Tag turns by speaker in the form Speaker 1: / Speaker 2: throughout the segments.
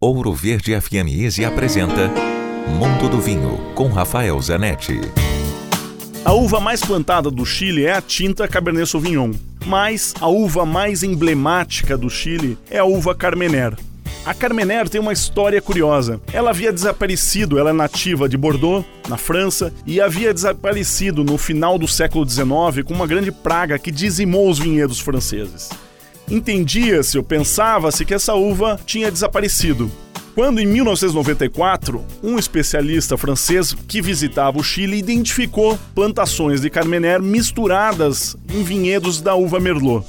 Speaker 1: Ouro Verde FM Easy apresenta Mundo do Vinho com Rafael Zanetti.
Speaker 2: A uva mais plantada do Chile é a tinta Cabernet Sauvignon, mas a uva mais emblemática do Chile é a uva Carmener. A Carmener tem uma história curiosa. Ela havia desaparecido, ela é nativa de Bordeaux, na França, e havia desaparecido no final do século XIX com uma grande praga que dizimou os vinhedos franceses. Entendia-se ou pensava-se que essa uva tinha desaparecido. Quando, em 1994, um especialista francês que visitava o Chile identificou plantações de Carmener misturadas em vinhedos da uva Merlot.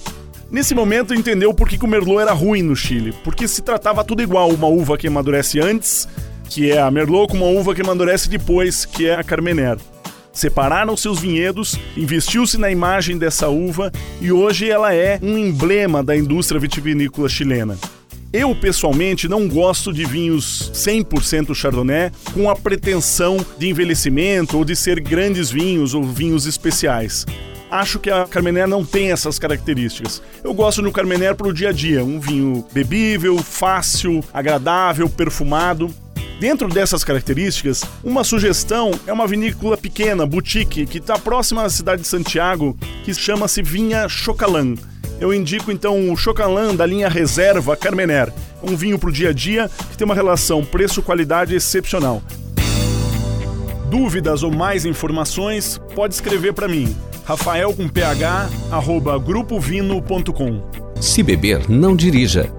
Speaker 2: Nesse momento entendeu por que o Merlot era ruim no Chile, porque se tratava tudo igual, uma uva que amadurece antes, que é a Merlot, com uma uva que amadurece depois, que é a Carmener. Separaram-se os vinhedos, investiu-se na imagem dessa uva e hoje ela é um emblema da indústria vitivinícola chilena. Eu, pessoalmente, não gosto de vinhos 100% Chardonnay com a pretensão de envelhecimento ou de ser grandes vinhos ou vinhos especiais. Acho que a Carmener não tem essas características. Eu gosto do Carmener para o dia a dia, um vinho bebível, fácil, agradável, perfumado. Dentro dessas características, uma sugestão é uma vinícola pequena, boutique, que está próxima à cidade de Santiago, que chama-se Vinha Chocalan. Eu indico então o Chocalan da linha Reserva Carmener, um vinho para o dia a dia que tem uma relação preço-qualidade excepcional. Dúvidas ou mais informações, pode escrever para mim, rafael com ph, arroba grupovino.com.
Speaker 1: Se beber, não dirija.